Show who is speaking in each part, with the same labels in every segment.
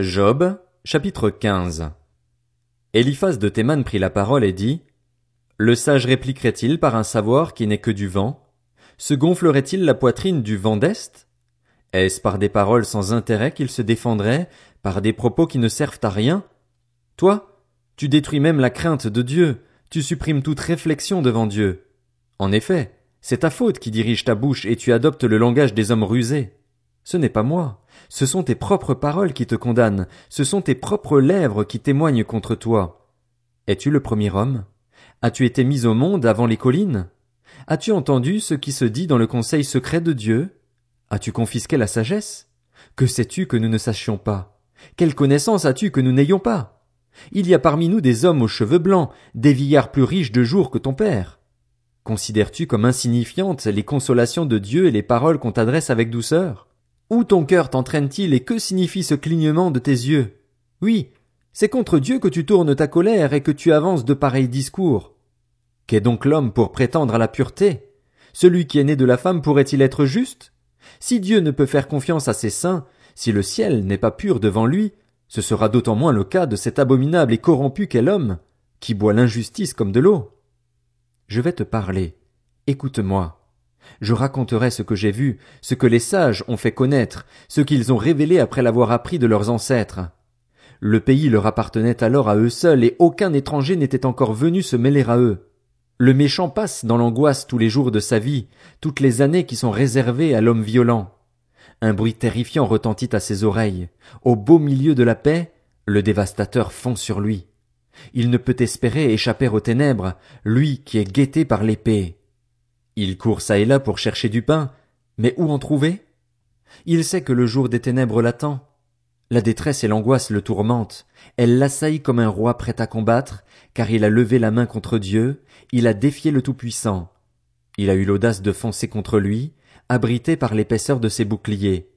Speaker 1: Job, chapitre 15 Eliphaz de Théman prit la parole et dit, Le sage répliquerait-il par un savoir qui n'est que du vent? Se gonflerait-il la poitrine du vent d'Est? Est-ce par des paroles sans intérêt qu'il se défendrait, par des propos qui ne servent à rien? Toi, tu détruis même la crainte de Dieu, tu supprimes toute réflexion devant Dieu. En effet, c'est ta faute qui dirige ta bouche et tu adoptes le langage des hommes rusés. Ce n'est pas moi. Ce sont tes propres paroles qui te condamnent. Ce sont tes propres lèvres qui témoignent contre toi. Es-tu le premier homme? As-tu été mis au monde avant les collines? As-tu entendu ce qui se dit dans le conseil secret de Dieu? As-tu confisqué la sagesse? Que sais-tu que nous ne sachions pas? Quelle connaissance as-tu que nous n'ayons pas? Il y a parmi nous des hommes aux cheveux blancs, des vieillards plus riches de jours que ton père. Considères-tu comme insignifiantes les consolations de Dieu et les paroles qu'on t'adresse avec douceur? Où ton cœur t'entraîne-t-il et que signifie ce clignement de tes yeux? Oui, c'est contre Dieu que tu tournes ta colère et que tu avances de pareils discours. Qu'est donc l'homme pour prétendre à la pureté? Celui qui est né de la femme pourrait-il être juste? Si Dieu ne peut faire confiance à ses saints, si le ciel n'est pas pur devant lui, ce sera d'autant moins le cas de cet abominable et corrompu qu'est l'homme, qui boit l'injustice comme de l'eau. Je vais te parler. Écoute-moi. Je raconterai ce que j'ai vu, ce que les sages ont fait connaître, ce qu'ils ont révélé après l'avoir appris de leurs ancêtres. Le pays leur appartenait alors à eux seuls et aucun étranger n'était encore venu se mêler à eux. Le méchant passe dans l'angoisse tous les jours de sa vie, toutes les années qui sont réservées à l'homme violent. Un bruit terrifiant retentit à ses oreilles. Au beau milieu de la paix, le dévastateur fond sur lui. Il ne peut espérer échapper aux ténèbres, lui qui est guetté par l'épée. Il court çà et là pour chercher du pain, mais où en trouver? Il sait que le jour des ténèbres l'attend. La détresse et l'angoisse le tourmentent. Elle l'assaillent comme un roi prêt à combattre, car il a levé la main contre Dieu, il a défié le Tout-Puissant. Il a eu l'audace de foncer contre lui, abrité par l'épaisseur de ses boucliers.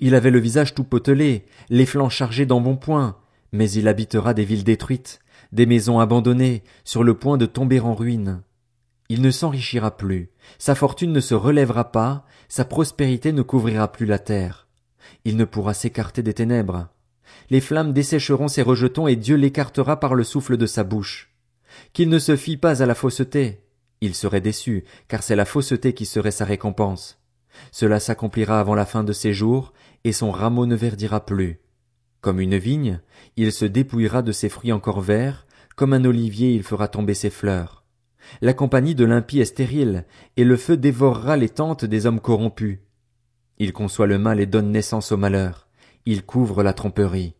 Speaker 1: Il avait le visage tout potelé, les flancs chargés d'embonpoint, mais il habitera des villes détruites, des maisons abandonnées, sur le point de tomber en ruine. Il ne s'enrichira plus, sa fortune ne se relèvera pas, sa prospérité ne couvrira plus la terre. Il ne pourra s'écarter des ténèbres. Les flammes dessécheront ses rejetons et Dieu l'écartera par le souffle de sa bouche. Qu'il ne se fie pas à la fausseté. Il serait déçu, car c'est la fausseté qui serait sa récompense. Cela s'accomplira avant la fin de ses jours, et son rameau ne verdira plus. Comme une vigne, il se dépouillera de ses fruits encore verts, comme un olivier il fera tomber ses fleurs. La compagnie de l'impie est stérile, et le feu dévorera les tentes des hommes corrompus. Il conçoit le mal et donne naissance au malheur. Il couvre la tromperie.